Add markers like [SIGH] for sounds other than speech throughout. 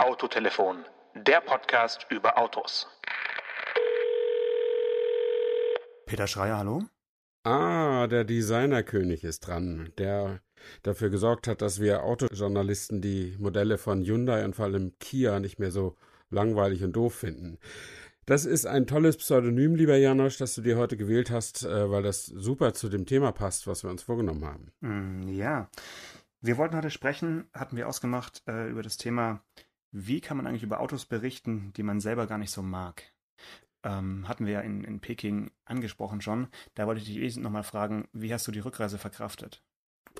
Autotelefon, der Podcast über Autos. Peter Schreier, hallo? Ah, der Designerkönig ist dran, der dafür gesorgt hat, dass wir Autojournalisten die Modelle von Hyundai und vor allem Kia nicht mehr so langweilig und doof finden. Das ist ein tolles Pseudonym, lieber Janosch, das du dir heute gewählt hast, äh, weil das super zu dem Thema passt, was wir uns vorgenommen haben. Mm, ja, wir wollten heute sprechen, hatten wir ausgemacht, äh, über das Thema, wie kann man eigentlich über Autos berichten, die man selber gar nicht so mag. Ähm, hatten wir ja in, in Peking angesprochen schon. Da wollte ich dich eh nochmal fragen, wie hast du die Rückreise verkraftet?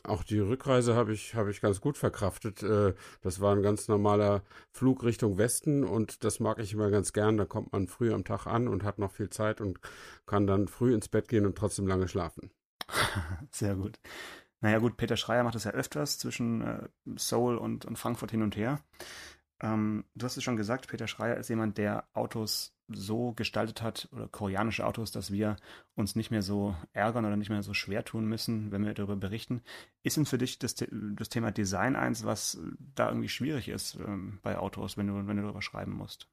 Auch die Rückreise habe ich, hab ich ganz gut verkraftet. Äh, das war ein ganz normaler Flug Richtung Westen und das mag ich immer ganz gern. Da kommt man früh am Tag an und hat noch viel Zeit und kann dann früh ins Bett gehen und trotzdem lange schlafen. [LAUGHS] Sehr gut. Naja gut, Peter Schreier macht das ja öfters zwischen äh, Seoul und, und Frankfurt hin und her. Ähm, du hast es schon gesagt, Peter Schreier ist jemand, der Autos so gestaltet hat, oder koreanische Autos, dass wir uns nicht mehr so ärgern oder nicht mehr so schwer tun müssen, wenn wir darüber berichten. Ist denn für dich das, das Thema Design eins, was da irgendwie schwierig ist ähm, bei Autos, wenn du, wenn du darüber schreiben musst?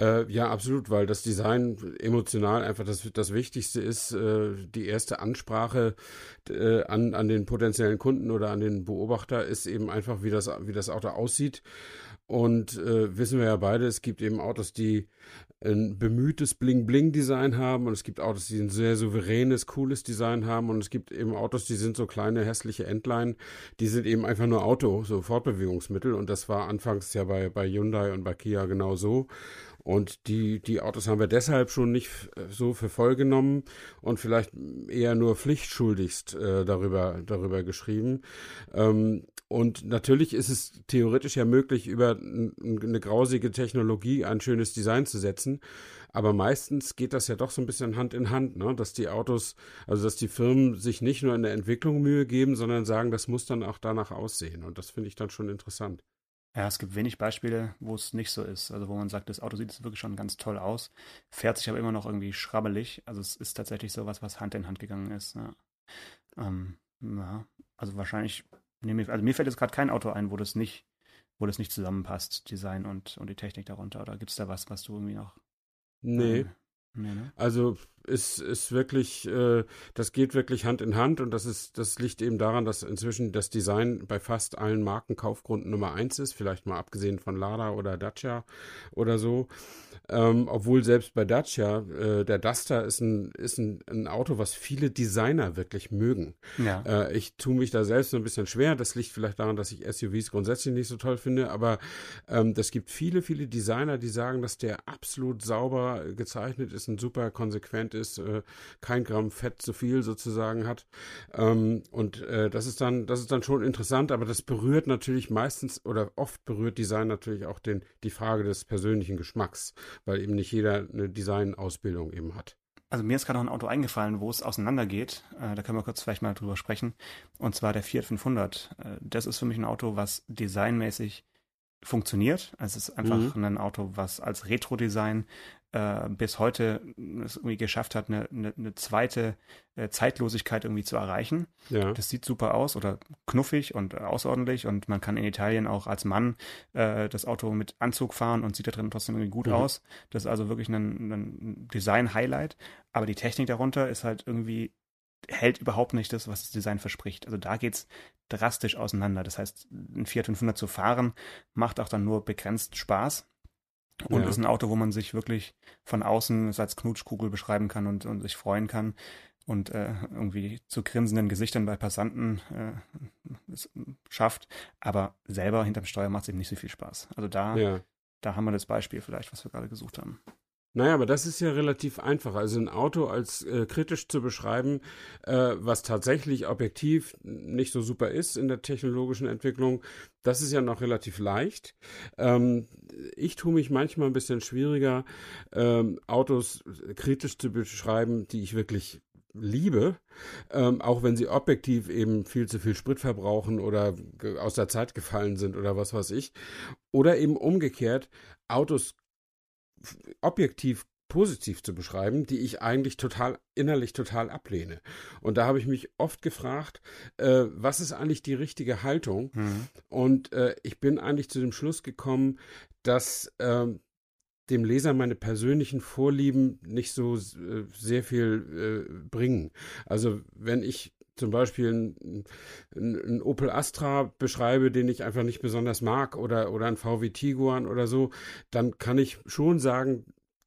Äh, ja, absolut, weil das Design emotional einfach das, das Wichtigste ist. Äh, die erste Ansprache äh, an, an den potenziellen Kunden oder an den Beobachter ist eben einfach, wie das, wie das Auto aussieht. Und äh, wissen wir ja beide, es gibt eben Autos, die ein bemühtes Bling-Bling-Design haben und es gibt Autos, die ein sehr souveränes, cooles Design haben und es gibt eben Autos, die sind so kleine, hässliche Entlein, die sind eben einfach nur Auto, so Fortbewegungsmittel und das war anfangs ja bei, bei Hyundai und bei Kia genau so. Und die, die Autos haben wir deshalb schon nicht so für voll genommen und vielleicht eher nur pflichtschuldigst äh, darüber, darüber geschrieben. Ähm, und natürlich ist es theoretisch ja möglich, über eine grausige Technologie ein schönes Design zu setzen. Aber meistens geht das ja doch so ein bisschen Hand in Hand, ne? dass die Autos, also dass die Firmen sich nicht nur in der Entwicklung Mühe geben, sondern sagen, das muss dann auch danach aussehen. Und das finde ich dann schon interessant. Ja, es gibt wenig Beispiele, wo es nicht so ist. Also wo man sagt, das Auto sieht wirklich schon ganz toll aus, fährt sich aber immer noch irgendwie schrabbelig. Also es ist tatsächlich sowas, was Hand in Hand gegangen ist. Ja, ähm, ja. also wahrscheinlich Nee, also mir fällt jetzt gerade kein Auto ein, wo das nicht, wo das nicht zusammenpasst, Design und, und die Technik darunter. Oder gibt es da was, was du irgendwie noch. Nee. Ähm, nee ne? Also ist, ist wirklich, äh, das geht wirklich Hand in Hand und das ist, das liegt eben daran, dass inzwischen das Design bei fast allen Marken Kaufgrund Nummer eins ist, vielleicht mal abgesehen von Lada oder Dacia oder so. Ähm, obwohl selbst bei Dacia, äh, der Duster ist ein, ist ein, ein Auto, was viele Designer wirklich mögen. Ja. Äh, ich tue mich da selbst so ein bisschen schwer. Das liegt vielleicht daran, dass ich SUVs grundsätzlich nicht so toll finde, aber ähm, das gibt viele, viele Designer, die sagen, dass der absolut sauber gezeichnet ist und super konsequent Prozent ist, äh, kein Gramm Fett zu viel sozusagen hat. Ähm, und äh, das ist dann, das ist dann schon interessant, aber das berührt natürlich meistens oder oft berührt Design natürlich auch den, die Frage des persönlichen Geschmacks, weil eben nicht jeder eine Designausbildung eben hat. Also mir ist gerade noch ein Auto eingefallen, wo es auseinandergeht. Äh, da können wir kurz vielleicht mal drüber sprechen. Und zwar der Fiat 500. Äh, das ist für mich ein Auto, was designmäßig funktioniert. Also es ist einfach mhm. ein Auto, was als Retro-Design äh, bis heute es irgendwie geschafft hat, eine, eine, eine zweite äh, Zeitlosigkeit irgendwie zu erreichen. Ja. Das sieht super aus oder knuffig und außerordentlich und man kann in Italien auch als Mann äh, das Auto mit Anzug fahren und sieht da drin trotzdem irgendwie gut mhm. aus. Das ist also wirklich ein, ein Design-Highlight. Aber die Technik darunter ist halt irgendwie hält überhaupt nicht das, was das Design verspricht. Also da geht's drastisch auseinander. Das heißt, ein Fiat 500 zu fahren macht auch dann nur begrenzt Spaß. Und ja. ist ein Auto, wo man sich wirklich von außen als Knutschkugel beschreiben kann und, und sich freuen kann und äh, irgendwie zu grinsenden Gesichtern bei Passanten äh, schafft. Aber selber hinterm Steuer macht es eben nicht so viel Spaß. Also da, ja. da haben wir das Beispiel vielleicht, was wir gerade gesucht haben. Naja, aber das ist ja relativ einfach. Also ein Auto als äh, kritisch zu beschreiben, äh, was tatsächlich objektiv nicht so super ist in der technologischen Entwicklung, das ist ja noch relativ leicht. Ähm, ich tue mich manchmal ein bisschen schwieriger, ähm, Autos kritisch zu beschreiben, die ich wirklich liebe, ähm, auch wenn sie objektiv eben viel zu viel Sprit verbrauchen oder aus der Zeit gefallen sind oder was weiß ich. Oder eben umgekehrt, Autos objektiv positiv zu beschreiben, die ich eigentlich total innerlich total ablehne. Und da habe ich mich oft gefragt, äh, was ist eigentlich die richtige Haltung? Mhm. Und äh, ich bin eigentlich zu dem Schluss gekommen, dass äh, dem Leser meine persönlichen Vorlieben nicht so äh, sehr viel äh, bringen. Also wenn ich zum Beispiel einen Opel Astra beschreibe, den ich einfach nicht besonders mag oder, oder ein VW Tiguan oder so, dann kann ich schon sagen,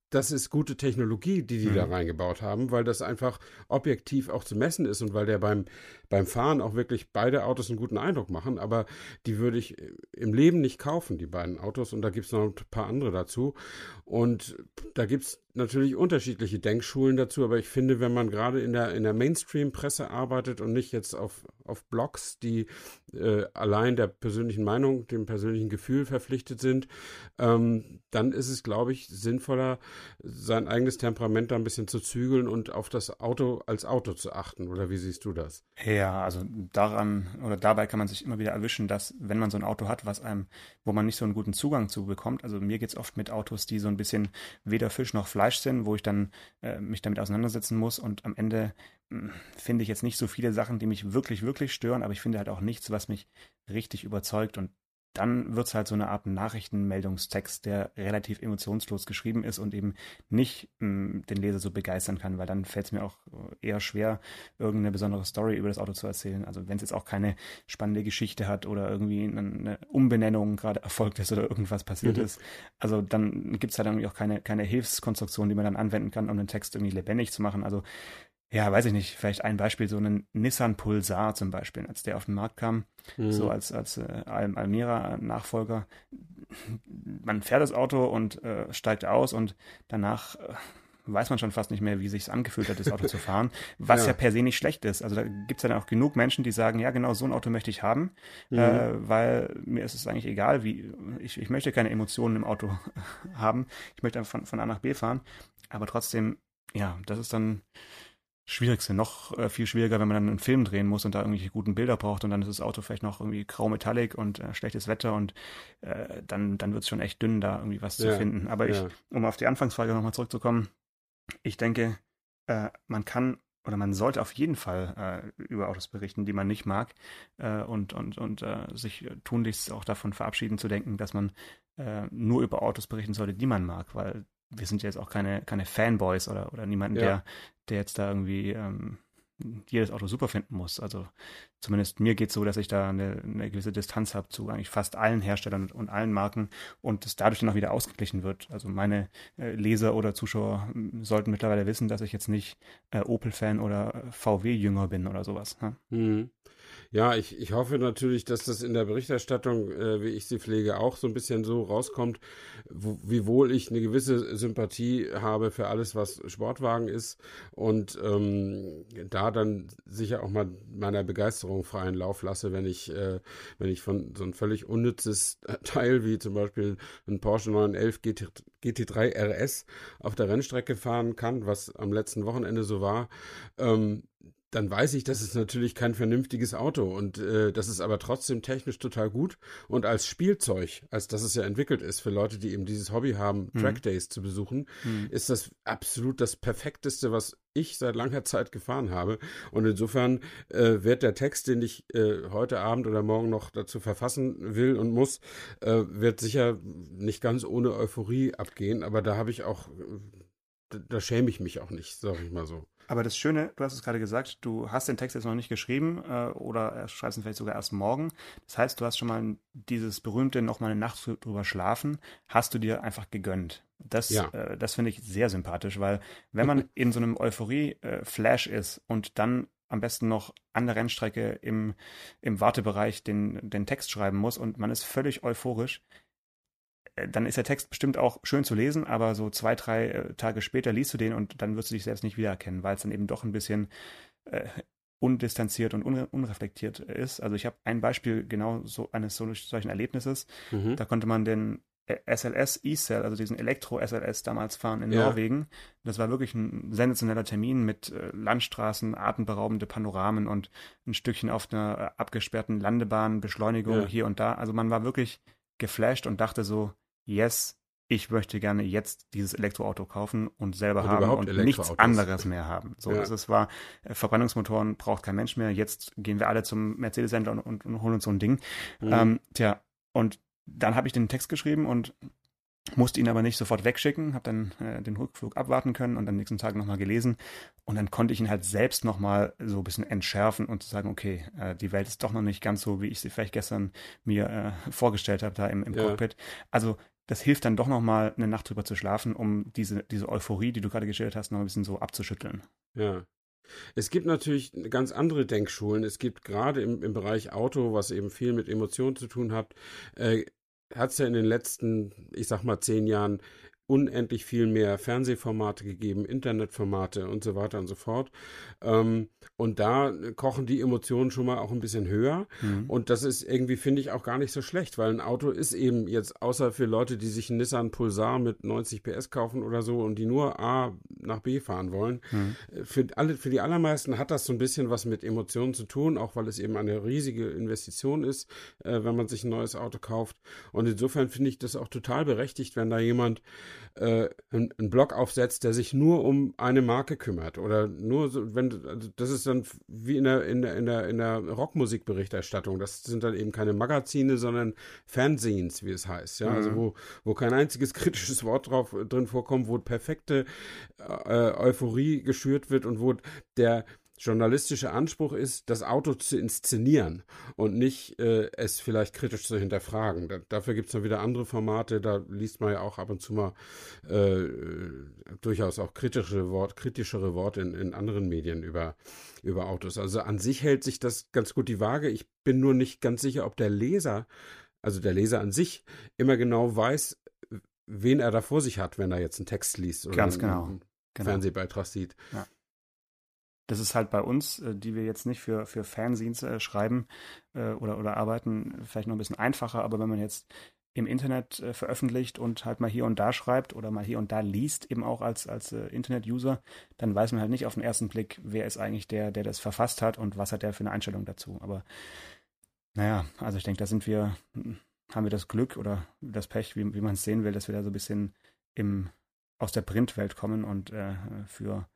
das ist gute Technologie, die die mhm. da reingebaut haben, weil das einfach objektiv auch zu messen ist und weil der beim, beim Fahren auch wirklich beide Autos einen guten Eindruck machen. Aber die würde ich im Leben nicht kaufen, die beiden Autos. Und da gibt es noch ein paar andere dazu. Und da gibt es natürlich unterschiedliche Denkschulen dazu, aber ich finde, wenn man gerade in der, in der Mainstream-Presse arbeitet und nicht jetzt auf, auf Blogs, die äh, allein der persönlichen Meinung, dem persönlichen Gefühl verpflichtet sind, ähm, dann ist es, glaube ich, sinnvoller, sein eigenes Temperament da ein bisschen zu zügeln und auf das Auto als Auto zu achten. Oder wie siehst du das? Ja, also daran oder dabei kann man sich immer wieder erwischen, dass wenn man so ein Auto hat, was einem, wo man nicht so einen guten Zugang zu bekommt, also mir geht es oft mit Autos, die so ein bisschen weder Fisch noch Fleisch Fleisch sind, wo ich dann äh, mich damit auseinandersetzen muss. Und am Ende hm, finde ich jetzt nicht so viele Sachen, die mich wirklich, wirklich stören, aber ich finde halt auch nichts, was mich richtig überzeugt. Und dann wird es halt so eine Art Nachrichtenmeldungstext, der relativ emotionslos geschrieben ist und eben nicht mh, hm, den Leser so begeistern kann, weil dann fällt es mir auch äh, eher schwer, irgendeine besondere Story über das Auto zu erzählen. Also wenn es jetzt auch keine spannende Geschichte hat oder irgendwie eine Umbenennung gerade erfolgt ist oder irgendwas passiert mhm. ist, also dann gibt es halt irgendwie auch keine, keine Hilfskonstruktion, die man dann anwenden kann, um den Text irgendwie lebendig zu machen. Also ja, weiß ich nicht, vielleicht ein Beispiel, so einen Nissan Pulsar zum Beispiel, als der auf den Markt kam, mhm. so als, als äh, Al Almera-Nachfolger. Man fährt das Auto und äh, steigt aus und danach äh, weiß man schon fast nicht mehr, wie sich angefühlt hat, das Auto zu fahren, [LAUGHS] was ja. ja. per se nicht schlecht ist. Also da gibt es ja dann auch genug Menschen, die sagen, ja genau, so ein Auto möchte ich haben, mhm. äh, weil mir ist es eigentlich egal, wie ich, ich möchte keine Emotionen im Auto [LAUGHS] haben. Ich möchte einfach von, von A nach B fahren. Aber trotzdem, ja, das ist dann Schwierigste. Noch äh, viel schwieriger, wenn man dann einen Film drehen muss und da irgendwelche guten Bilder braucht und dann ist das Auto vielleicht noch irgendwie grau metallic und äh, schlechtes Wetter und äh, dann, dann wird es schon echt dünn, da irgendwie was ja, zu finden. Aber ich, um auf die Anfangsfrage nochmal zurückzukommen, ich denke, äh, man kann oder man sollte auf jeden Fall äh, über Autos berichten, die man nicht mag äh, und, und, und sich tunlichst auch davon verabschieden zu denken, dass man nur über Autos berichten sollte, die man mag, weil wir sind jetzt auch keine, keine Fanboys oder, oder niemanden, ja. der, der jetzt da irgendwie ähm, jedes Auto super finden muss. Also zumindest mir geht es so, dass ich da eine, eine gewisse Distanz habe zu eigentlich fast allen Herstellern und, und, allen Marken und es dadurch dann auch wieder ausgeglichen wird. Also meine äh, Leser oder Zuschauer hm, sollten mittlerweile wissen, dass ich jetzt nicht äh, Opel-Fan oder VW-Jünger bin oder sowas. Ne? Mhm. Ja, ich, ich hoffe natürlich, dass das in der Berichterstattung, äh, wie ich sie pflege, auch so ein bisschen so rauskommt, wo, wiewohl ich eine gewisse Sympathie habe für alles, was Sportwagen ist und ähm, da dann sicher auch mal meiner Begeisterung freien Lauf lasse, wenn ich, äh, wenn ich von so ein völlig unnützes [LAUGHS] Teil wie zum Beispiel ein Porsche 911 GT, GT3 RS auf der Rennstrecke fahren kann, was am letzten Wochenende so war. Ähm, dann weiß ich, das ist natürlich kein vernünftiges Auto und äh, das ist aber trotzdem technisch total gut und als Spielzeug, als dass es ja entwickelt ist für Leute, die eben dieses Hobby haben, mhm. Trackdays zu besuchen, mhm. ist das absolut das perfekteste, was ich seit langer Zeit gefahren habe und insofern äh, wird der Text, den ich äh, heute Abend oder morgen noch dazu verfassen will und muss, äh, wird sicher nicht ganz ohne Euphorie abgehen, aber da habe ich auch, da, da schäme ich mich auch nicht, sage ich mal so. Aber das Schöne, du hast es gerade gesagt, du hast den Text jetzt noch nicht geschrieben äh, oder schreibst ihn vielleicht sogar erst morgen. Das heißt, du hast schon mal dieses berühmte noch mal eine Nacht drüber schlafen, hast du dir einfach gegönnt. Das, ja. äh, das finde ich sehr sympathisch, weil wenn man [LAUGHS] in so einem Euphorie-Flash äh, ist und dann am besten noch an der Rennstrecke im, im Wartebereich den, den Text schreiben muss und man ist völlig euphorisch, dann ist der Text bestimmt auch schön zu lesen, aber so zwei, drei äh, Tage später liest du den und dann wirst du dich selbst nicht wiedererkennen, weil es dann eben doch ein bisschen äh, undistanziert und unre unreflektiert ist. Also ich habe ein Beispiel genau so eines solchen Erlebnisses. Mhm. Da konnte man den SLS E-Cell, also diesen Elektro-SLS damals fahren in ja. Norwegen. Das war wirklich ein sensationeller Termin mit äh, Landstraßen, atemberaubende Panoramen und ein Stückchen auf einer äh, abgesperrten Landebahn, Beschleunigung ja. hier und da. Also man war wirklich geflasht und dachte so, yes, ich möchte gerne jetzt dieses Elektroauto kaufen und selber und haben und nichts anderes mehr haben. So, ja. es war, äh, Verbrennungsmotoren braucht kein Mensch mehr. Jetzt gehen wir alle zum Mercedes-Händler und, und, und, holen uns so ein Ding. Mhm. Ähm, tja, und dann habe ich den Text geschrieben und musste ihn aber nicht sofort wegschicken, habe dann äh, den Rückflug abwarten können und am nächsten Tag nochmal gelesen und dann konnte ich ihn halt selbst nochmal so ein bisschen entschärfen und zu sagen, okay, äh, die Welt ist doch noch nicht ganz so, wie ich sie vielleicht gestern mir äh, vorgestellt habe da im, im ja. Cockpit. Also das hilft dann doch nochmal eine Nacht drüber zu schlafen, um diese, diese Euphorie, die du gerade geschildert hast, noch ein bisschen so abzuschütteln. Ja. Es gibt natürlich ganz andere Denkschulen. Es gibt gerade im, im Bereich Auto, was eben viel mit Emotionen zu tun hat, äh, hat es ja in den letzten, ich sag mal, zehn Jahren unendlich viel mehr Fernsehformate gegeben, Internetformate und so weiter und so fort. Ähm, und da kochen die Emotionen schon mal auch ein bisschen höher. Mhm. Und das ist irgendwie, finde ich, auch gar nicht so schlecht, weil ein Auto ist eben jetzt, außer für Leute, die sich einen Nissan Pulsar mit 90 PS kaufen oder so und die nur A nach B fahren wollen, mhm. Äh, für, alle, für die allermeisten hat das so ein bisschen was mit Emotionen zu tun, auch weil es eben eine riesige Investition ist, äh, wenn man sich ein neues Auto kauft. Und insofern finde ich das auch total berechtigt, wenn da jemand äh, einen, einen Blog aufsetzt, der sich nur um eine Marke kümmert oder nur so, wenn also das ist dann wie in der in der in der, in der Rockmusikberichterstattung. Das sind dann eben keine Magazine, sondern Fanzines, wie es heißt. Ja, also mhm. also wo wo kein einziges [LAUGHS] kritisches Wort drauf drin vorkommt, wo perfekte äh, Euphorie geschürt wird und wo der journalistische Anspruch ist, das Auto zu inszenieren und nicht äh, es vielleicht kritisch zu hinterfragen. Da, dafür gibt es dann wieder andere Formate, da liest man ja auch ab und zu mal äh, durchaus auch kritische Wort, kritischere Worte in, in anderen Medien über, über Autos. Also an sich hält sich das ganz gut die Waage. Ich bin nur nicht ganz sicher, ob der Leser, also der Leser an sich, immer genau weiß, wen er da vor sich hat, wenn er jetzt einen Text liest oder ganz genau. einen genau. Fernsehbeitrag sieht. Ja das ist halt bei uns, äh, die wir jetzt nicht für, für Fanzines äh, schreiben äh, oder, oder arbeiten, vielleicht noch ein bisschen einfacher, aber wenn man jetzt im Internet veröffentlicht und halt mal hier und da schreibt oder mal hier und da liest, eben auch als, als Internet-User, dann weiß man halt nicht auf den ersten Blick, wer ist eigentlich der, der das verfasst hat und was hat der für eine Einstellung dazu. Aber naja, also ich denke, da sind wir, haben wir das Glück oder das Pech, wie, wie man es sehen will, dass wir da so ein bisschen im, aus der Printwelt kommen und äh, für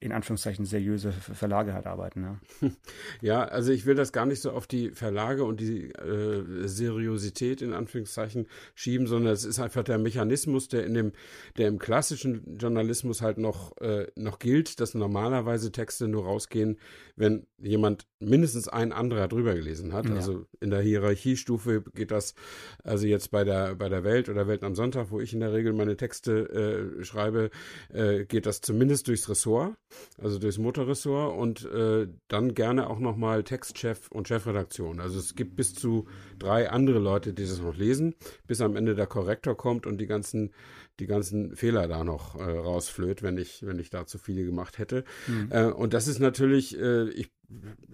in Anführungszeichen seriöse Verlage halt arbeiten. Ne? [LAUGHS] Ja, also ich will das gar nicht so auf die Verlage und die äh, Seriosität in Anführungszeichen schieben, sondern es ist einfach der Mechanismus, der in dem, der im klassischen Journalismus halt noch, äh, noch gilt, dass normalerweise Texte nur rausgehen, wenn jemand mindestens ein anderer drüber gelesen hat. Ja. Also in der Hierarchiestufe geht das, also jetzt bei der, bei der Welt oder Welt am Sonntag, wo ich in der Regel meine Texte äh, schreibe, äh, geht das zumindest durchs Ressort, also durchs Motorressort und äh, dann gerne auch nochmal Textchef und Chefredaktion. Also es gibt bis zu drei andere Leute, die das noch lesen, bis am Ende der Korrektor kommt und die ganzen die ganzen Fehler da noch äh, rausflöht, wenn ich, wenn ich da zu viele gemacht hätte. Mhm. Äh, und das ist natürlich, äh, ich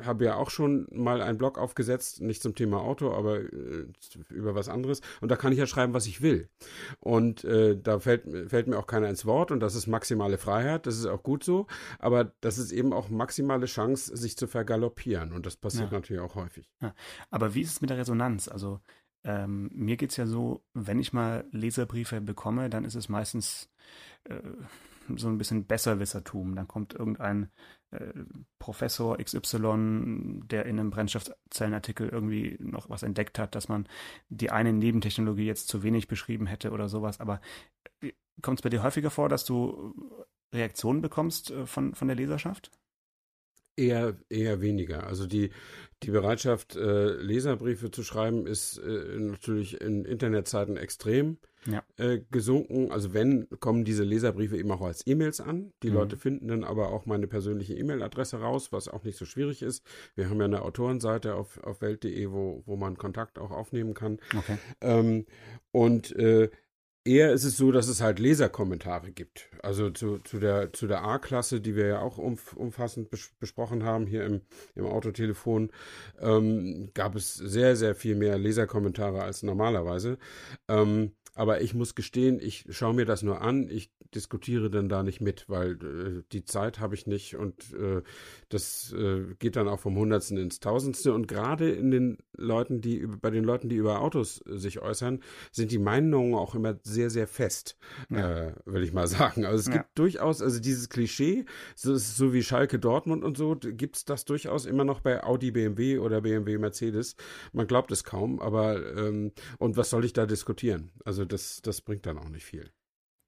habe ja auch schon mal einen Blog aufgesetzt, nicht zum Thema Auto, aber äh, über was anderes. Und da kann ich ja schreiben, was ich will. Und äh, da fällt, fällt mir auch keiner ins Wort und das ist maximale Freiheit, das ist auch gut so. Aber das ist eben auch maximale Chance, sich zu vergaloppieren. Und das passiert ja. natürlich auch häufig. Ja. Aber wie ist es mit der Resonanz? Also ähm, mir geht es ja so, wenn ich mal Leserbriefe bekomme, dann ist es meistens äh, so ein bisschen Besserwissertum. Dann kommt irgendein Professor XY, der in einem Brennstoffzellenartikel irgendwie noch was entdeckt hat, dass man die eine Nebentechnologie jetzt zu wenig beschrieben hätte oder sowas. Aber äh, kommt es bei dir häufiger vor, dass du Reaktionen bekommst äh, von, von der Leserschaft? Eher, eher weniger. Also die, die Bereitschaft, äh, Leserbriefe zu schreiben, ist äh, natürlich in Internetzeiten extrem ja. äh, gesunken. Also wenn, kommen diese Leserbriefe eben auch als E-Mails an. Die mhm. Leute finden dann aber auch meine persönliche E-Mail-Adresse raus, was auch nicht so schwierig ist. Wir haben ja eine Autorenseite auf, auf welt.de, wo, wo man Kontakt auch aufnehmen kann. Okay. Ähm, und äh, Eher ist es so, dass es halt Leserkommentare gibt. Also zu, zu der, zu der A-Klasse, die wir ja auch umf umfassend bes besprochen haben hier im, im Autotelefon, ähm, gab es sehr, sehr viel mehr Leserkommentare als normalerweise. Ähm, aber ich muss gestehen, ich schaue mir das nur an. Ich diskutiere dann da nicht mit, weil äh, die Zeit habe ich nicht und äh, das äh, geht dann auch vom Hundertsten ins Tausendste. Und gerade in den Leuten, die bei den Leuten, die über Autos äh, sich äußern, sind die Meinungen auch immer sehr, sehr fest, ja. äh, will ich mal [LAUGHS] sagen. Also es ja. gibt durchaus, also dieses Klischee, so, so wie Schalke Dortmund und so, gibt es das durchaus immer noch bei Audi, BMW oder BMW, Mercedes. Man glaubt es kaum, aber ähm, und was soll ich da diskutieren? Also das, das bringt dann auch nicht viel.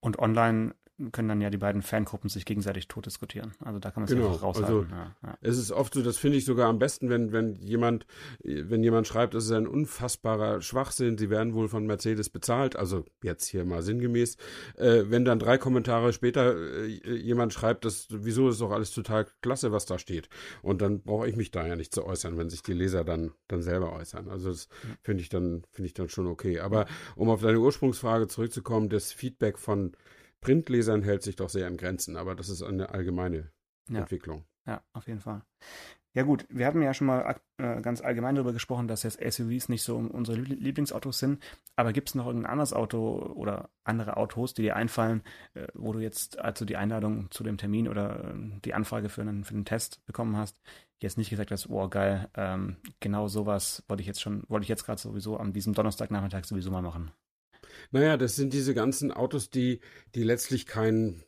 Und online können dann ja die beiden Fangruppen sich gegenseitig tot diskutieren. Also da kann man es genau. einfach raushalten. Also ja, ja. Es ist oft so, das finde ich sogar am besten, wenn, wenn jemand, wenn jemand schreibt, das ist ein unfassbarer Schwachsinn, sie werden wohl von Mercedes bezahlt, also jetzt hier mal sinngemäß, äh, wenn dann drei Kommentare später äh, jemand schreibt, das, wieso ist doch alles total klasse, was da steht. Und dann brauche ich mich da ja nicht zu äußern, wenn sich die Leser dann, dann selber äußern. Also das finde ich dann, finde ich dann schon okay. Aber um auf deine Ursprungsfrage zurückzukommen, das Feedback von Printlesern hält sich doch sehr an Grenzen, aber das ist eine allgemeine ja. Entwicklung. Ja, auf jeden Fall. Ja gut, wir hatten ja schon mal äh, ganz allgemein darüber gesprochen, dass jetzt SUVs nicht so unsere Lieblingsautos sind, aber gibt es noch irgendein anderes Auto oder andere Autos, die dir einfallen, äh, wo du jetzt, also die Einladung zu dem Termin oder äh, die Anfrage für einen, für einen Test bekommen hast, jetzt nicht gesagt hast, oh geil, ähm, genau sowas wollte ich jetzt schon, wollte ich jetzt gerade sowieso an diesem Donnerstagnachmittag sowieso mal machen. Naja, das sind diese ganzen Autos, die, die letztlich kein,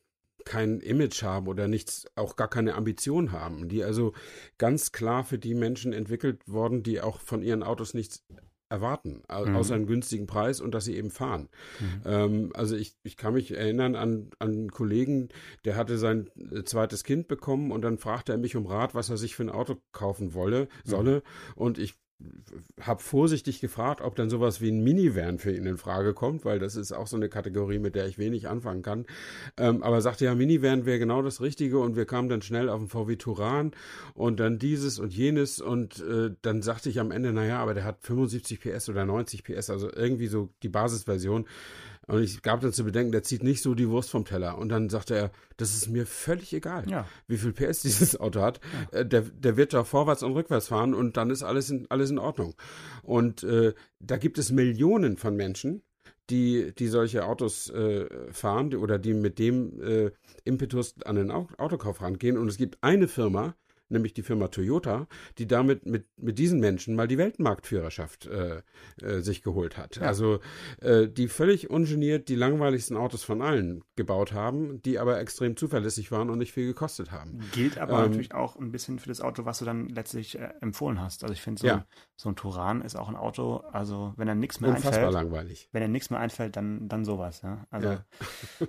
kein Image haben oder nichts, auch gar keine Ambition haben, die also ganz klar für die Menschen entwickelt worden, die auch von ihren Autos nichts erwarten, mhm. außer einen günstigen Preis und dass sie eben fahren. Mhm. Ähm, also ich, ich kann mich erinnern an, an einen Kollegen, der hatte sein äh, zweites Kind bekommen und dann fragte er mich um Rat, was er sich für ein Auto kaufen wolle, solle. Mhm. Und ich habe vorsichtig gefragt, ob dann sowas wie ein Minivan für ihn in Frage kommt, weil das ist auch so eine Kategorie, mit der ich wenig anfangen kann. Ähm, aber sagte ja, Minivan wäre genau das Richtige und wir kamen dann schnell auf den VW Turan und dann dieses und jenes und äh, dann sagte ich am Ende, naja, aber der hat 75 PS oder 90 PS, also irgendwie so die Basisversion. Und ich gab dann zu bedenken, der zieht nicht so die Wurst vom Teller. Und dann sagte er, das ist mir völlig egal, ja. wie viel PS dieses Auto hat. Ja. Äh, der, der wird da vorwärts und rückwärts fahren und dann ist alles in, alles in Ordnung. Und äh, da gibt es Millionen von Menschen, die, die solche Autos äh, fahren oder die mit dem äh, Impetus an den Autokauf rangehen. Und es gibt eine Firma, nämlich die Firma Toyota, die damit mit, mit diesen Menschen mal die Weltmarktführerschaft äh, äh, sich geholt hat. Ja. Also äh, die völlig ungeniert die langweiligsten Autos von allen gebaut haben, die aber extrem zuverlässig waren und nicht viel gekostet haben. Gilt aber ähm, natürlich auch ein bisschen für das Auto, was du dann letztlich äh, empfohlen hast. Also ich finde so, ja. so ein Turan ist auch ein Auto, also wenn er nichts mehr Unfassbar einfällt. langweilig. Wenn er nichts mehr einfällt, dann, dann sowas, ja. Also, ja. [LAUGHS]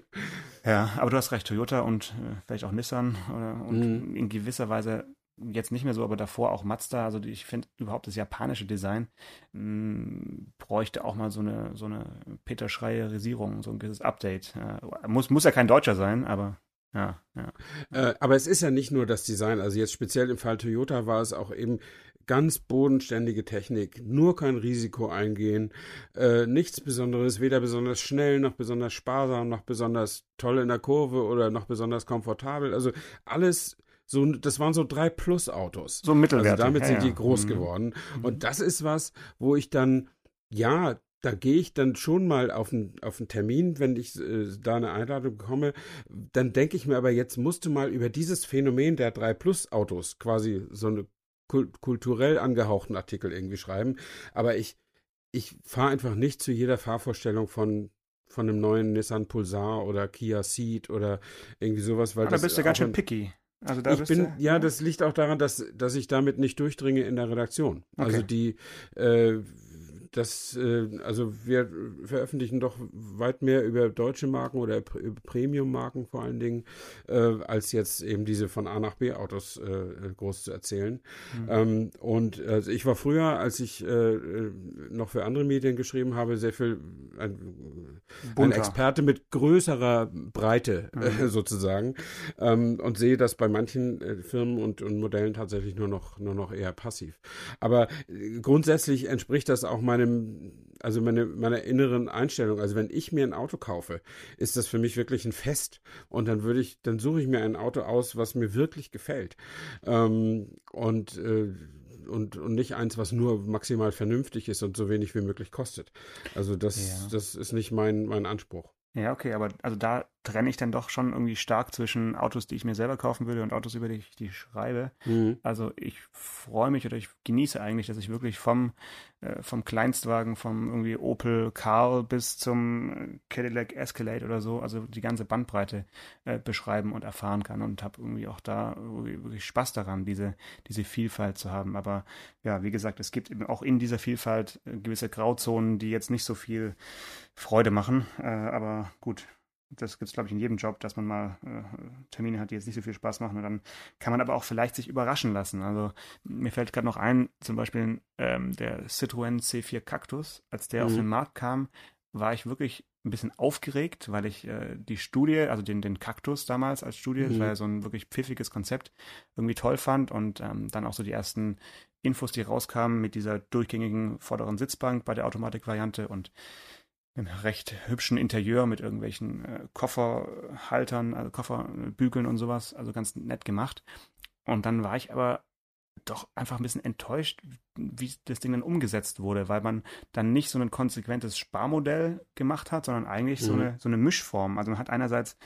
ja, aber du hast recht, Toyota und äh, vielleicht auch Nissan oder, und mhm. in gewisser Weise jetzt nicht mehr so, aber davor auch Mazda, also ich finde überhaupt das japanische Design mh, mm, bräuchte auch mal so eine, so eine Peter Schreierisierung, so ein gewisses Update. Ja, muss, muss ja kein Deutscher sein, aber ja, ja. Äh, aber es ist ja nicht nur das Design, also jetzt speziell im Fall Toyota war es auch eben ganz bodenständige Technik, nur kein Risiko eingehen, äh, nichts Besonderes, weder besonders schnell noch besonders sparsam, noch besonders toll in der Kurve oder noch besonders komfortabel. Also alles so, das waren so drei Plus-Autos. So mittelwertig. Also damit sind ja, die groß mhm. geworden. Mhm. Und das ist was, wo ich dann, ja, da gehe ich dann schon mal auf einen, auf einen Termin, wenn ich äh, da eine Einladung bekomme. Dann denke ich mir aber, jetzt musst du mal über dieses Phänomen der 3 Plus Autos quasi so einen kulturell angehauchten Artikel irgendwie schreiben. Aber ich, ich fahre einfach nicht zu jeder Fahrvorstellung von von einem neuen Nissan Pulsar oder Kia Ceed oder irgendwie sowas, weil ah, da bist du ganz schön picky. Also da ich bin, ja, das liegt auch daran, dass, dass ich damit nicht durchdringe in der Redaktion. Also okay. Also die, äh, das, äh, also wir veröffentlichen doch weit mehr über deutsche Marken oder über Premium-Marken vor allen Dingen, äh, als jetzt eben diese von A nach B Autos äh, groß zu erzählen. Mhm. Ähm, und also ich war früher, als ich noch für andere Medien geschrieben habe, sehr viel ein, ein Experte mit größerer Breite mhm. [LAUGHS] sozusagen ähm, und sehe das bei manchen Firmen und, und Modellen tatsächlich nur noch, nur noch eher passiv. Aber grundsätzlich entspricht das auch meine meinem, also meine, meiner inneren Einstellung. Also wenn ich mir ein Auto kaufe, ist das für mich wirklich ein Fest. Und dann würde ich, dann suche ich mir ein Auto aus, was mir wirklich gefällt. Ähm, und äh, und, und nicht eins, was nur maximal vernünftig ist und so wenig wie möglich kostet. Also das, ja. das ist nicht mein, mein Anspruch. Ja, okay, aber also da trenne ich dann doch schon irgendwie stark zwischen Autos, die ich mir selber kaufen würde und Autos, über die ich die schreibe. Mhm. Also ich freue mich oder ich genieße eigentlich, dass ich wirklich vom, äh, vom Kleinstwagen, vom irgendwie Opel Carl bis zum Cadillac Escalade oder so, also die ganze Bandbreite äh, beschreiben und erfahren kann und habe irgendwie auch da wirklich Spaß daran, diese, diese Vielfalt zu haben. Aber ja, wie gesagt, es gibt eben auch in dieser Vielfalt äh, gewisse Grauzonen, die jetzt nicht so viel Freude machen. Äh, aber gut, das gibt es, glaube ich, in jedem Job, dass man mal äh, Termine hat, die jetzt nicht so viel Spaß machen. Und dann kann man aber auch vielleicht sich überraschen lassen. Also mir fällt gerade noch ein, zum Beispiel ähm, der Citroën C4 Cactus, als der mhm. auf den Markt kam, war ich wirklich ein bisschen aufgeregt, weil ich äh, die Studie, also den, den Kaktus damals als Studie, mhm. das war ja so ein wirklich pfiffiges Konzept, irgendwie toll fand und ähm, dann auch so die ersten Infos, die rauskamen mit dieser durchgängigen vorderen Sitzbank bei der Automatikvariante und einem recht hübschen Interieur mit irgendwelchen äh, Kofferhaltern, also Kofferbügeln und sowas, also ganz nett gemacht. Und dann war ich aber doch einfach ein bisschen enttäuscht, wie das Ding dann umgesetzt wurde, weil man dann nicht so ein konsequentes Sparmodell gemacht hat, sondern eigentlich mhm. so, eine, so eine Mischform. Also man hat einerseits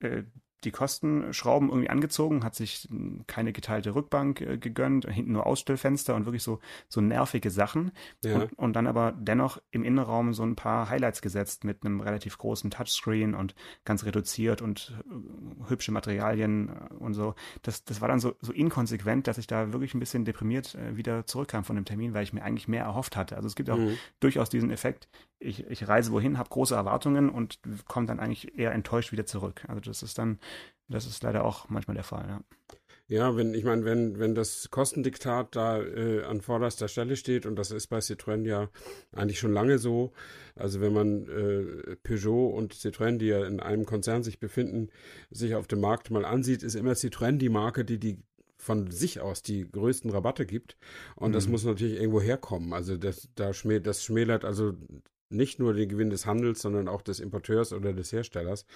äh, die Kostenschrauben irgendwie angezogen, hat sich keine geteilte Rückbank äh, gegönnt, hinten nur Ausstellfenster und wirklich so, so nervige Sachen. Ja. Und, und, dann aber dennoch im Innenraum so ein paar Highlights gesetzt mit einem relativ großen Touchscreen und ganz reduziert und äh, hübsche Materialien äh, und so. Das, das war dann so, so inkonsequent, dass ich da wirklich ein bisschen deprimiert äh, wieder zurückkam von dem Termin, weil ich mir eigentlich mehr erhofft hatte. Also es gibt auch mhm. durchaus diesen Effekt, ich, ich reise wohin, habe große Erwartungen und komme dann eigentlich eher enttäuscht wieder zurück. Also das ist dann, das ist leider auch manchmal der Fall, ja. Ja, wenn, ich meine, wenn, wenn das Kostendiktat da äh, an vorderster Stelle steht, und das ist bei Citroën ja eigentlich schon lange so, also wenn man äh, Peugeot und Citroën, die ja in einem Konzern sich befinden, sich auf dem Markt mal ansieht, ist immer Citroën die Marke, die die von sich aus die größten Rabatte gibt. Und mhm. das muss natürlich irgendwo herkommen. Also das, da schmä das schmälert also nicht nur den Gewinn des Handels, sondern auch des Importeurs oder des Herstellers.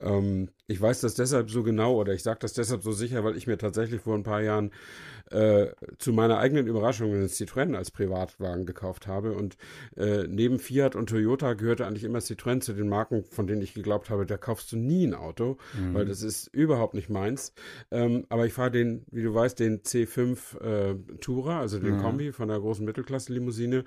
Ähm, ich weiß das deshalb so genau oder ich sage das deshalb so sicher, weil ich mir tatsächlich vor ein paar Jahren äh, zu meiner eigenen Überraschung einen Citroën als Privatwagen gekauft habe. Und äh, neben Fiat und Toyota gehörte eigentlich immer Citroën zu den Marken, von denen ich geglaubt habe, da kaufst du nie ein Auto, mhm. weil das ist überhaupt nicht meins. Ähm, aber ich fahre den, wie du weißt, den C5 äh, Tourer, also den mhm. Kombi von der großen Mittelklasse-Limousine.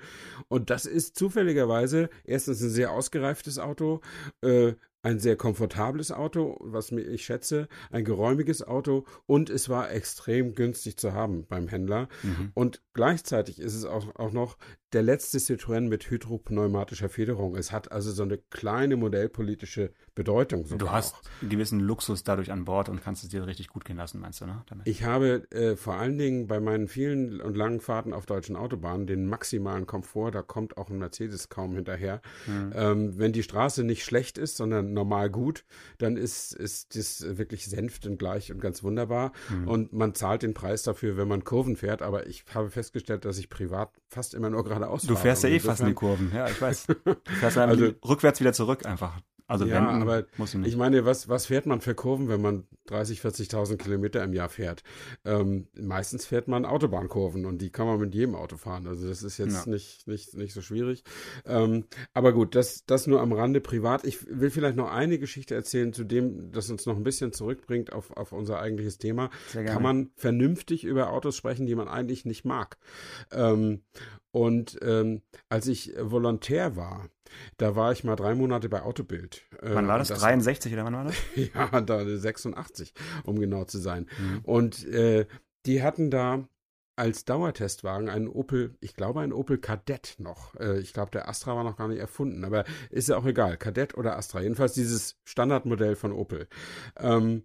Und das ist zufälligerweise erstens ein sehr ausgereiftes Auto, äh, ein sehr komfortables Auto, was ich schätze, ein geräumiges Auto und es war extrem günstig zu haben beim Händler. Mhm. Und gleichzeitig ist es auch, auch noch der letzte Citroën mit hydropneumatischer Federung. Es hat also so eine kleine modellpolitische Bedeutung. Du hast auch. einen gewissen Luxus dadurch an Bord und kannst es dir richtig gut gehen lassen, meinst du, ne? Damit. Ich habe äh, vor allen Dingen bei meinen vielen und langen Fahrten auf deutschen Autobahnen den maximalen Komfort. Da kommt auch ein Mercedes kaum hinterher. Mhm. Ähm, wenn die Straße nicht schlecht ist, sondern normal gut, dann ist, ist das wirklich sänftend gleich und ganz wunderbar. Mhm. Und man zahlt den Preis dafür, wenn man Kurven fährt. Aber ich habe festgestellt, dass ich privat fast immer nur gerade geradeaus Du fährst ja eh fast in die Kurven, ja, ich weiß. [LAUGHS] Du fährst also, rückwärts wieder zurück einfach. Also ja, wenden aber musst du nicht. Ich meine, was, was fährt man für Kurven, wenn man 30, 40.000 Kilometer im Jahr fährt? Ähm, meistens fährt man Autobahnkurven und die kann man mit jedem Auto fahren. Also das ist jetzt ja. nicht, nicht, nicht so schwierig. Ähm, aber gut, das, das nur am Rande privat. Ich will vielleicht noch eine Geschichte erzählen, zu dem, das uns noch ein bisschen zurückbringt auf, auf unser eigentliches Thema. Kann man vernünftig über Autos sprechen, die man eigentlich nicht mag? Ähm, und ähm, als ich Volontär war, da war ich mal drei Monate bei Autobild. Äh, wann war das? das 63 oder wann war das? [LAUGHS] ja, da 86, um genau zu sein. Mhm. Und äh, die hatten da als Dauertestwagen einen Opel, ich glaube ein Opel Kadett noch. Äh, ich glaube, der Astra war noch gar nicht erfunden, aber ist ja auch egal, Kadett oder Astra. Jedenfalls dieses Standardmodell von Opel. Ähm,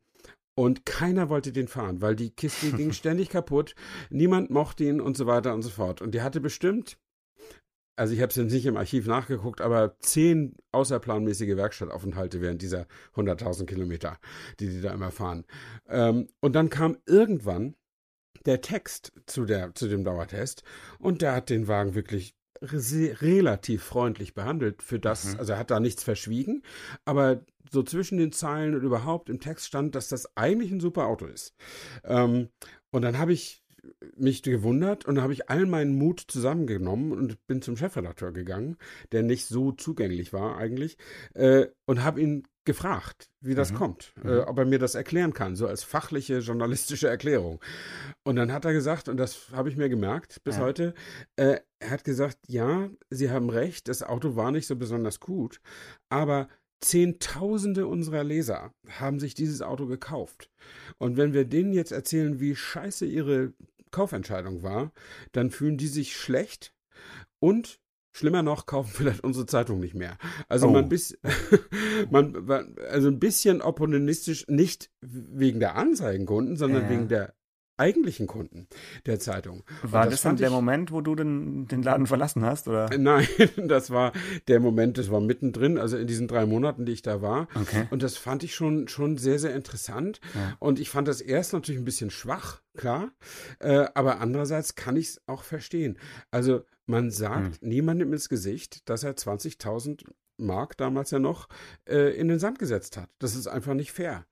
und keiner wollte den fahren, weil die Kiste ging [LAUGHS] ständig kaputt. Niemand mochte ihn und so weiter und so fort. Und der hatte bestimmt, also ich habe es jetzt nicht im Archiv nachgeguckt, aber zehn außerplanmäßige Werkstattaufenthalte während dieser 100.000 Kilometer, die die da immer fahren. Ähm, und dann kam irgendwann der Text zu, der, zu dem Dauertest und der hat den Wagen wirklich relativ freundlich behandelt für das, mhm. also er hat da nichts verschwiegen, aber so zwischen den Zeilen und überhaupt im Text stand, dass das eigentlich ein super Auto ist. Ähm, und dann habe ich mich gewundert und habe ich all meinen Mut zusammengenommen und bin zum Chefredakteur gegangen, der nicht so zugänglich war eigentlich, äh, und habe ihn gefragt, wie das mhm. kommt, äh, mhm. ob er mir das erklären kann, so als fachliche journalistische Erklärung. Und dann hat er gesagt, und das habe ich mir gemerkt bis ja. heute, äh, er hat gesagt, ja, Sie haben recht, das Auto war nicht so besonders gut, aber Zehntausende unserer Leser haben sich dieses Auto gekauft. Und wenn wir denen jetzt erzählen, wie scheiße ihre Kaufentscheidung war, dann fühlen die sich schlecht und Schlimmer noch, kaufen [LAUGHS] vielleicht unsere Zeitung nicht mehr. Also oh. [LAUGHS] man, bis, man also ein bisschen opportunistisch, nicht wegen der Anzeigenkunden, sondern äh. wegen der eigentlichen Kunden der Zeitung. War das, das dann der Moment, wo du den, den Laden verlassen hast? Oder? Nein, [LAUGHS] das war der Moment, das war mittendrin, also in diesen drei Monaten, die ich da war. Okay. Und das fand ich schon, schon sehr, sehr interessant. Ja. Und ich fand das erst natürlich ein bisschen schwach, klar. Äh, aber andererseits kann ich es auch verstehen. Also man sagt hm. niemandem ins Gesicht, dass er 20.000 Mark damals ja noch äh, in den Sand gesetzt hat. Das ist einfach nicht fair.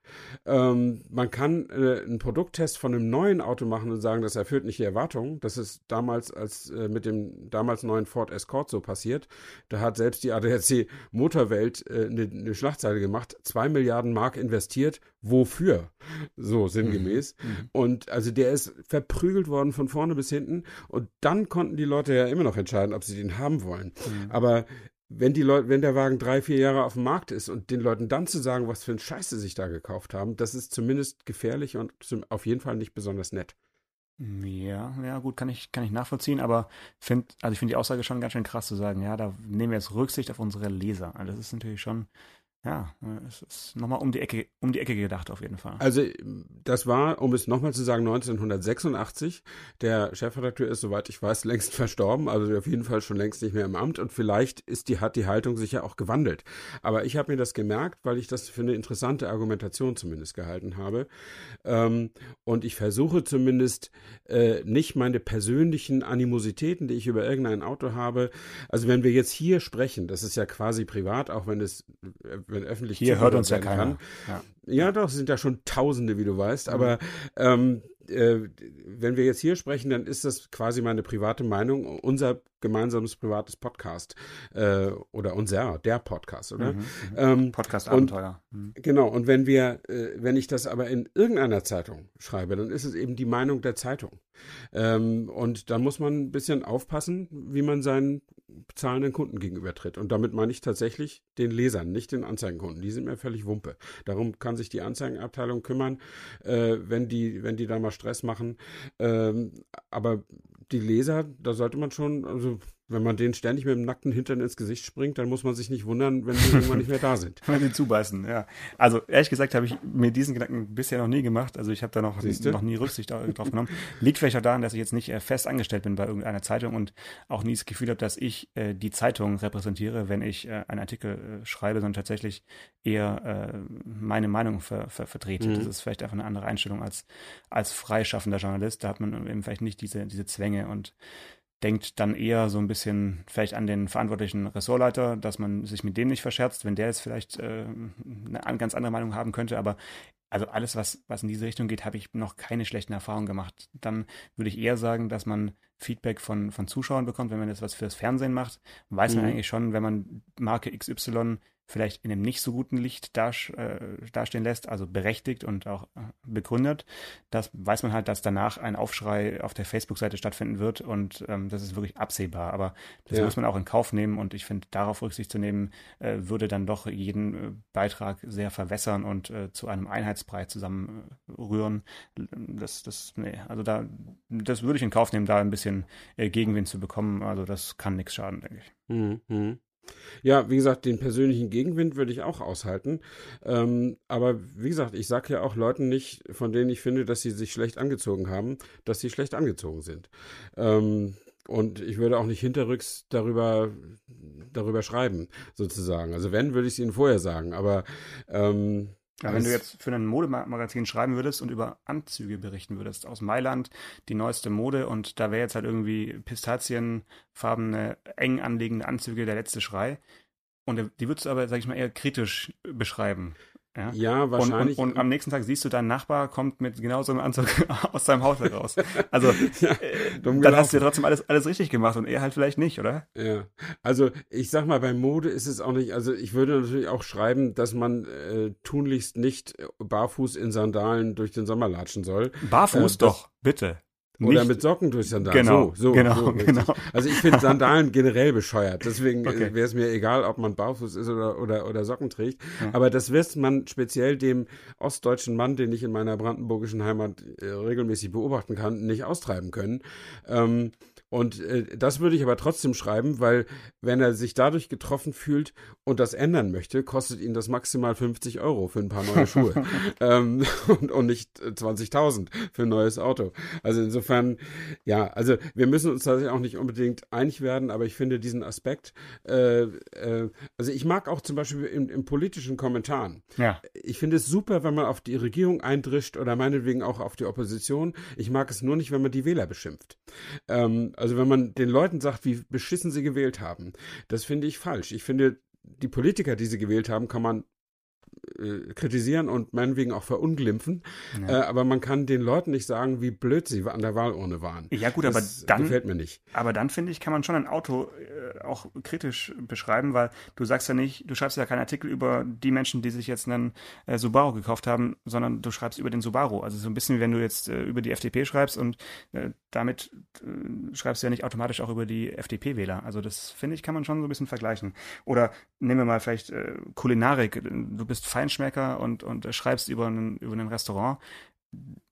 Ähm, man kann äh, einen Produkttest von einem neuen Auto machen und sagen, das erfüllt nicht die Erwartungen. Das ist damals als äh, mit dem damals neuen Ford Escort so passiert. Da hat selbst die ADAC Motorwelt eine äh, ne Schlagzeile gemacht, zwei Milliarden Mark investiert. Wofür? So sinngemäß. Mhm. mhm. Und also der ist verprügelt worden von vorne bis hinten. Und dann konnten die Leute ja immer noch entscheiden, ob sie den haben wollen. Mhm. Aber wenn die Leute, wenn der Wagen drei, vier Jahre auf dem Markt ist und den Leuten dann zu sagen, was für ein Scheiß sie sich da gekauft haben, das ist zumindest gefährlich und auf jeden Fall nicht besonders nett. Ja, ja, gut, kann ich, kann ich nachvollziehen, aber find, also ich finde die Aussage schon ganz schön krass zu sagen, ja, da nehmen wir jetzt Rücksicht auf unsere Leser. Also das ist natürlich schon, ja, es ist nochmal um die Ecke, um die Ecke gedacht auf jeden Fall. Also das war, um es nochmal zu sagen, 1986. Der Chefredakteur ist, soweit ich weiß, längst [LAUGHS] verstorben, also auf jeden Fall schon längst nicht mehr im Amt und vielleicht ist die, hat die Haltung sich ja auch gewandelt. Aber ich habe mir das gemerkt, weil ich das für eine interessante Argumentation zumindest gehalten habe. Ähm, und ich versuche zumindest äh, nicht meine persönlichen Animositäten, die ich über irgendein Auto habe. Also wenn wir jetzt hier sprechen, das ist ja quasi privat, auch wenn es wenn öffentlich Hier hört uns ja keiner. Ja. ja, doch, es sind ja schon Tausende, wie du weißt, mhm. aber ähm, äh, wenn wir jetzt hier sprechen, dann ist das quasi meine private Meinung, unser gemeinsames privates Podcast äh, oder unser, der Podcast, oder? Mhm, mhm. ähm, Podcast Abenteuer. Mhm. Genau, und wenn wir, äh, wenn ich das aber in irgendeiner Zeitung schreibe, dann ist es eben die Meinung der Zeitung. Ähm, und da muss man ein bisschen aufpassen, wie man seinen zahlenden Kunden gegenübertritt. Und damit meine ich tatsächlich den Lesern, nicht den Anzeigenkunden. Die sind mir völlig Wumpe. Darum kann sich die Anzeigenabteilung kümmern, äh, wenn die, wenn die da mal Stress machen. Ähm, aber die Leser, da sollte man schon, also wenn man denen ständig mit dem nackten Hintern ins Gesicht springt, dann muss man sich nicht wundern, wenn sie irgendwann nicht mehr da sind. [LAUGHS] wenn sie zubeißen, ja. Also ehrlich gesagt habe ich mir diesen Gedanken bisher noch nie gemacht. Also ich habe da noch, noch nie Rücksicht drauf genommen. Liegt vielleicht auch daran, dass ich jetzt nicht äh, fest angestellt bin bei irgendeiner Zeitung und auch nie das Gefühl habe, dass ich äh, die Zeitung repräsentiere, wenn ich äh, einen Artikel äh, schreibe, sondern tatsächlich eher äh, meine Meinung ver, ver, vertrete. Mhm. Das ist vielleicht einfach eine andere Einstellung als, als freischaffender Journalist. Da hat man eben vielleicht nicht diese, diese Zwänge und denkt dann eher so ein bisschen vielleicht an den verantwortlichen Ressortleiter, dass man sich mit dem nicht verscherzt, wenn der jetzt vielleicht äh, eine ganz andere Meinung haben könnte. Aber also alles, was, was in diese Richtung geht, habe ich noch keine schlechten Erfahrungen gemacht. Dann würde ich eher sagen, dass man Feedback von, von Zuschauern bekommt, wenn man das was fürs Fernsehen macht. Weiß man mhm. eigentlich schon, wenn man Marke XY vielleicht in einem nicht so guten Licht äh, dastehen lässt, also berechtigt und auch äh, begründet, das weiß man halt, dass danach ein Aufschrei auf der Facebook-Seite stattfinden wird und ähm, das ist wirklich absehbar. Aber das ja. muss man auch in Kauf nehmen und ich finde, darauf Rücksicht zu nehmen, äh, würde dann doch jeden äh, Beitrag sehr verwässern und äh, zu einem Einheitsbrei zusammenrühren. Das, das, nee, also da, das würde ich in Kauf nehmen, da ein bisschen Gegenwind zu bekommen. Also das kann nichts schaden, denke ich. Mhm. Ja, wie gesagt, den persönlichen Gegenwind würde ich auch aushalten. Ähm, aber wie gesagt, ich sage ja auch Leuten nicht, von denen ich finde, dass sie sich schlecht angezogen haben, dass sie schlecht angezogen sind. Ähm, und ich würde auch nicht hinterrücks darüber, darüber schreiben, sozusagen. Also wenn, würde ich es ihnen vorher sagen. Aber ähm, ja, wenn du jetzt für ein Modemagazin schreiben würdest und über Anzüge berichten würdest aus Mailand, die neueste Mode und da wäre jetzt halt irgendwie pistazienfarbene, eng anliegende Anzüge der letzte Schrei und die würdest du aber, sag ich mal, eher kritisch beschreiben. Ja, ja wahrscheinlich. Und, und, und, am nächsten Tag siehst du, dein Nachbar kommt mit genau so einem Anzug [LAUGHS] aus seinem Haus heraus. Also [LAUGHS] ja, äh, dann hast du ja trotzdem alles, alles richtig gemacht und er halt vielleicht nicht, oder? Ja, also ich sag mal, bei Mode ist es auch nicht, also ich würde natürlich auch schreiben, dass man äh, tunlichst nicht barfuß in Sandalen durch den Sommer latschen soll. Barfuß äh, doch, bitte. Oder mit Socken durch Sandalen. Genau, so, so, genau, so, genau. Also ich finde Sandalen generell bescheuert. Deswegen okay. wäre es mir egal, ob man barfuß ist oder, oder, oder Socken trägt. Ja. Aber das wird man speziell dem ostdeutschen Mann, den ich in meiner brandenburgischen Heimat äh, regelmäßig beobachten kann, nicht austreiben können. Ähm, und äh, das würde ich aber trotzdem schreiben, weil wenn er sich dadurch getroffen fühlt und das ändern möchte, kostet ihn das maximal 50 Euro für ein paar neue Schuhe [LAUGHS] [LAUGHS] ähm, und, und nicht 20.000 für ein neues Auto. Also insofern, ja, also wir müssen uns tatsächlich auch nicht unbedingt einig werden, aber ich finde diesen Aspekt, äh, äh, also ich mag auch zum Beispiel in, in politischen Kommentaren. Ja. Ich finde es super, wenn man auf die Regierung eindrischt oder meinetwegen auch auf die Opposition. Ich mag es nur nicht, wenn man die Wähler beschimpft. Ähm, also wenn man den Leuten sagt, wie beschissen sie gewählt haben, das finde ich falsch. Ich finde, die Politiker, die sie gewählt haben, kann man äh, kritisieren und meinetwegen auch verunglimpfen. Ja. Äh, aber man kann den Leuten nicht sagen, wie blöd sie an der Wahlurne waren. Ja gut, das aber dann gefällt mir nicht. Aber dann finde ich, kann man schon ein Auto äh, auch kritisch beschreiben, weil du sagst ja nicht, du schreibst ja keinen Artikel über die Menschen, die sich jetzt einen äh, Subaru gekauft haben, sondern du schreibst über den Subaru. Also so ein bisschen, wie wenn du jetzt äh, über die FDP schreibst und äh, damit schreibst du ja nicht automatisch auch über die FDP-Wähler. Also das finde ich, kann man schon so ein bisschen vergleichen. Oder nehmen wir mal vielleicht Kulinarik. Du bist Feinschmecker und, und schreibst über ein über ein Restaurant,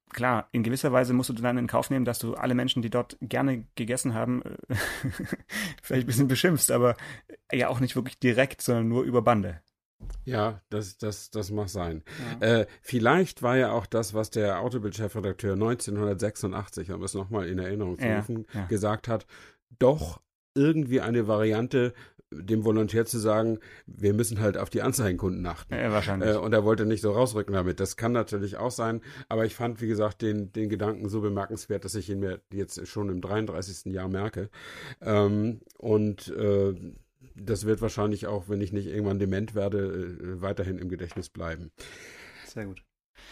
klar, in gewisser Weise musst du dann in Kauf nehmen, dass du alle Menschen, die dort gerne gegessen haben, [LAUGHS] vielleicht ein bisschen beschimpfst, aber ja auch nicht wirklich direkt, sondern nur über Bande. Ja, das, das, das mag sein. Ja. Äh, vielleicht war ja auch das, was der Autobild-Chefredakteur 1986, um es nochmal in Erinnerung zu rufen, ja, ja. gesagt hat, doch irgendwie eine Variante, dem Volontär zu sagen, wir müssen halt auf die Anzeigenkunden achten. Ja, wahrscheinlich. Äh, und er wollte nicht so rausrücken damit. Das kann natürlich auch sein, aber ich fand, wie gesagt, den, den Gedanken so bemerkenswert, dass ich ihn mir jetzt schon im 33. Jahr merke. Ähm, und äh, das wird wahrscheinlich auch, wenn ich nicht irgendwann dement werde, äh, weiterhin im Gedächtnis bleiben. Sehr gut.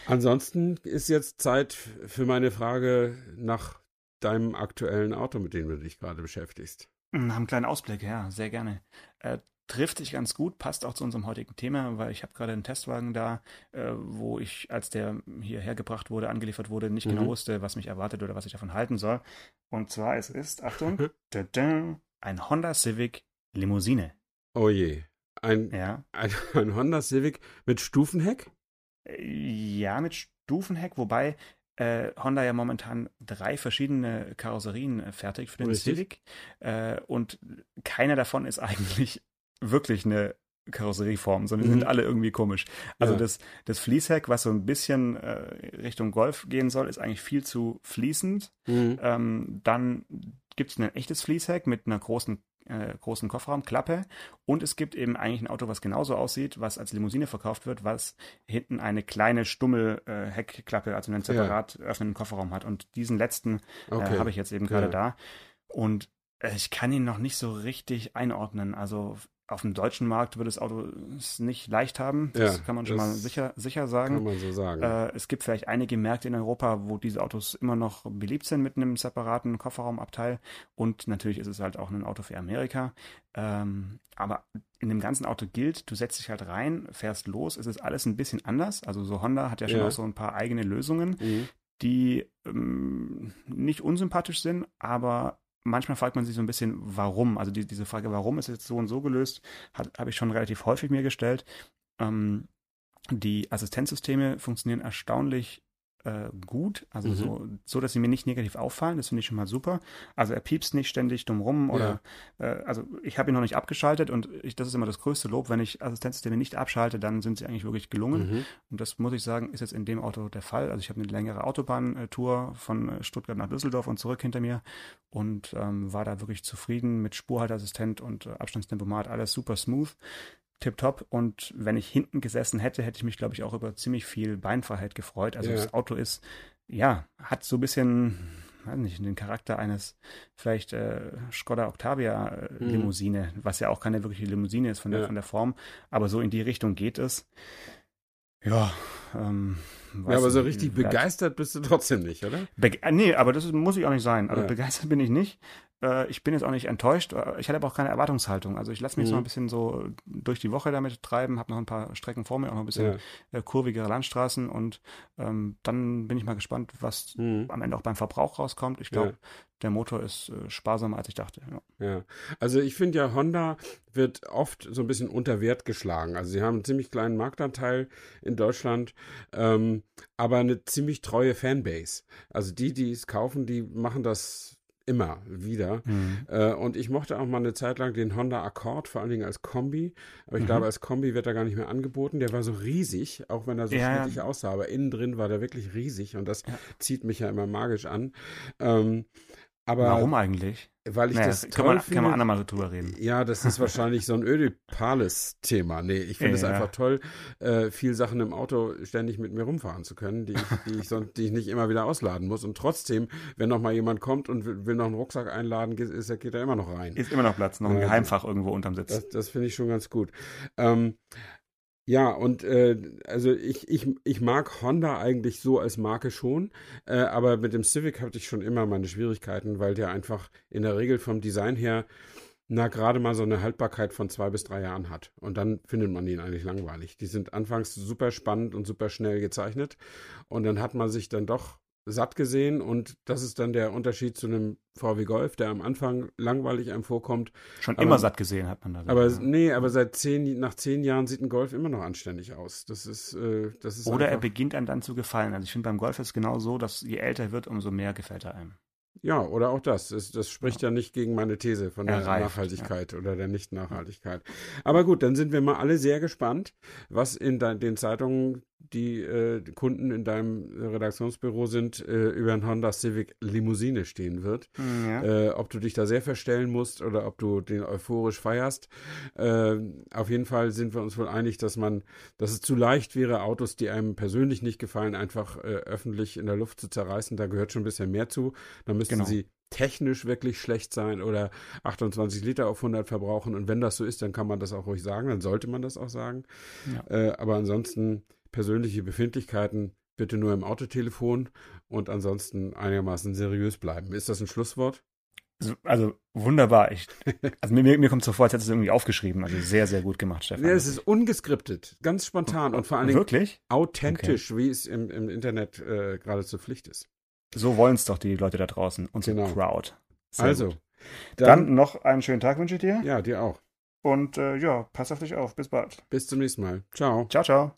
Ansonsten ist jetzt Zeit für meine Frage nach deinem aktuellen Auto, mit dem du dich gerade beschäftigst. Haben einen kleinen Ausblick, ja, sehr gerne. Äh, trifft sich ganz gut, passt auch zu unserem heutigen Thema, weil ich habe gerade einen Testwagen da, äh, wo ich, als der hierher gebracht wurde, angeliefert wurde, nicht genau mhm. genau wusste, was mich erwartet oder was ich davon halten soll. Und zwar es ist, Achtung, ein Honda Civic Limousine. Oh je. Ein, ja. ein, [LAUGHS] ein Honda Civic mit Stufenheck? Äh, ja, mit Stufenheck, wobei äh, Honda ja momentan drei verschiedene Karosserien äh, fertigt für den Richtig. Civic äh, und keiner davon ist [LAUGHS] eigentlich wirklich eine Karosserieform, sondern die mhm. sind alle irgendwie komisch. Also ja. das, das Fließheck, was so ein bisschen äh, Richtung Golf gehen soll, ist eigentlich viel zu fließend. Mhm. Ähm, dann gibt es ein echtes Fließheck mit einer großen äh, großen Kofferraumklappe und es gibt eben eigentlich ein Auto, was genauso aussieht, was als Limousine verkauft wird, was hinten eine kleine stummel äh, Heckklappe, also einen separat ja. öffnenden Kofferraum hat und diesen letzten äh, okay. äh, habe ich jetzt eben gerade ja. da und äh, ich kann ihn noch nicht so richtig einordnen. Also auf dem deutschen Markt wird das Auto es nicht leicht haben. Das ja, kann man schon mal sicher, sicher sagen. Kann man so sagen. Äh, es gibt vielleicht einige Märkte in Europa, wo diese Autos immer noch beliebt sind mit einem separaten Kofferraumabteil. Und natürlich ist es halt auch ein Auto für Amerika. Ähm, aber in dem ganzen Auto gilt, du setzt dich halt rein, fährst los, es ist alles ein bisschen anders. Also so Honda hat ja schon ja. auch so ein paar eigene Lösungen, mhm. die ähm, nicht unsympathisch sind, aber manchmal fragt man sich so ein bisschen, warum. Also die, diese Frage, warum ist jetzt so und so gelöst, habe ich schon relativ häufig mir gestellt. Ähm, die Assistenzsysteme funktionieren erstaunlich äh, gut, also mhm. so, so, dass sie mir nicht negativ auffallen. Das finde ich schon mal super. Also er piepst nicht ständig dumm rum oder ja. äh, also ich habe ihn noch nicht abgeschaltet und ich, das ist immer das größte Lob, wenn ich Assistenzsysteme nicht abschalte, dann sind sie eigentlich wirklich gelungen. Mhm. Und das muss ich sagen, ist jetzt in dem Auto der Fall. Also ich habe eine längere Autobahntour von Stuttgart nach Düsseldorf und zurück hinter mir und ähm, war da wirklich zufrieden mit Spurhalteassistent und äh, Abstandstempomat, alles super smooth tipptopp. Und wenn ich hinten gesessen hätte, hätte ich mich, glaube ich, auch über ziemlich viel Beinfreiheit gefreut. Also ja. das Auto ist, ja, hat so ein bisschen, weiß nicht, den Charakter eines vielleicht äh, Skoda Octavia äh, mhm. Limousine, was ja auch keine wirkliche Limousine ist von der, ja. von der Form. Aber so in die Richtung geht es. Ja, ähm, ja, aber so richtig begeistert bist du trotzdem nicht, oder? Be äh, nee, aber das ist, muss ich auch nicht sein. Also Ja. begeistert bin ich nicht. Äh, ich bin jetzt auch nicht enttäuscht. Äh, Ich hatte aber auch keine Erwartungshaltung. Also ich lasse mich Mhm. so ein bisschen so durch die Woche damit treiben, habe noch ein paar Strecken vor mir, auch noch ein bisschen äh, kurvigere Landstraßen und ähm, dann bin ich mal gespannt, was Mhm. am Ende auch beim Verbrauch rauskommt. Ich glaube, der Motor ist äh, sparsamer, als ich dachte. Ja. Ja, also ich finde ja, Honda wird oft so ein bisschen unter Wert geschlagen. Also sie haben einen ziemlich kleinen Marktanteil in Deutschland, ähm, aber eine ziemlich treue Fanbase. Also die, die es kaufen, die machen das immer wieder. Äh, und ich mochte auch mal eine Zeit lang den Honda Accord, vor allen Dingen als Kombi. Aber ich Mhm. glaube, als Kombi wird er gar nicht mehr angeboten. Der war so riesig, auch wenn er so Ja, schnittlich aussah. Aber innen drin war der wirklich riesig und das Ja. zieht mich ja immer magisch an. Ähm, aber Warum eigentlich? Weil ich Naja, das kann man, finde. kann man andermal drüber reden. Ja, das ist wahrscheinlich so ein Ödipales-Thema. Nee, ich finde es Ja. einfach toll, äh, viel Sachen im Auto ständig mit mir rumfahren zu können, die ich, die ich, sonst, die ich nicht immer wieder ausladen muss. Und trotzdem, wenn noch mal jemand kommt und will, will noch einen Rucksack einladen, geht, ist, geht er immer noch rein. Ist immer noch Platz, noch ein Ja, Geheimfach irgendwo unterm Sitz. Das, das finde ich schon ganz gut. Ähm, ja, und äh, also ich, ich, ich mag Honda eigentlich so als Marke schon, äh, aber mit dem Civic hatte ich schon immer meine Schwierigkeiten, weil der einfach in der Regel vom Design her na gerade mal so eine Haltbarkeit von zwei bis drei Jahren hat. Und dann findet man ihn eigentlich langweilig. Die sind anfangs super spannend und super schnell gezeichnet und dann hat man sich dann doch satt gesehen und das ist dann der Unterschied zu einem VW Golf, der am Anfang langweilig einem vorkommt, Schon aber- immer satt gesehen hat man da. aber ja. nee, aber seit zehn, nach zehn Jahren sieht ein Golf immer noch anständig aus. Das ist, äh, das ist Oder er einfach, beginnt einem dann zu gefallen. Also ich finde beim Golf ist es genau so, dass je älter er wird, umso mehr gefällt er einem. ja, oder auch das. Das, das spricht ja. nicht gegen meine These von der Er reift, Nachhaltigkeit oder der Nicht-Nachhaltigkeit. Aber gut, dann sind wir mal alle sehr gespannt, was in de den Zeitungen die äh, Kunden in deinem Redaktionsbüro sind, äh, über ein Honda Civic Limousine stehen wird. Ja. Äh, ob du dich da sehr verstellen musst oder ob du den euphorisch feierst. Äh, auf jeden Fall sind wir uns wohl einig, dass man, dass es zu leicht wäre, Autos, die einem persönlich nicht gefallen, einfach äh, öffentlich in der Luft zu zerreißen. Da gehört schon ein bisschen mehr zu. Da müssten Genau. sie technisch wirklich schlecht sein oder 28 Liter auf 100 verbrauchen. Und wenn das so ist, dann kann man das auch ruhig sagen. Dann sollte man das auch sagen. Ja. Äh, aber ansonsten persönliche Befindlichkeiten bitte nur im Autotelefon und ansonsten einigermaßen seriös bleiben. Ist das ein Schlusswort? Also, also wunderbar. Ich, also mir, mir kommt so vor, als hättest du es irgendwie aufgeschrieben. Also sehr, sehr gut gemacht, Stefan. Ja, es ist ungeskriptet, ganz spontan und vor allen Dingen Wirklich? authentisch, wie es im, im Internet äh, geradezu Pflicht ist. So wollen es doch die Leute da draußen, unsere Genau. Crowd. Sehr also, dann, Dann noch einen schönen Tag wünsche ich dir. ja, dir auch. Und äh, ja, pass auf dich auf. Bis bald. Bis zum nächsten Mal. Ciao. Ciao, ciao.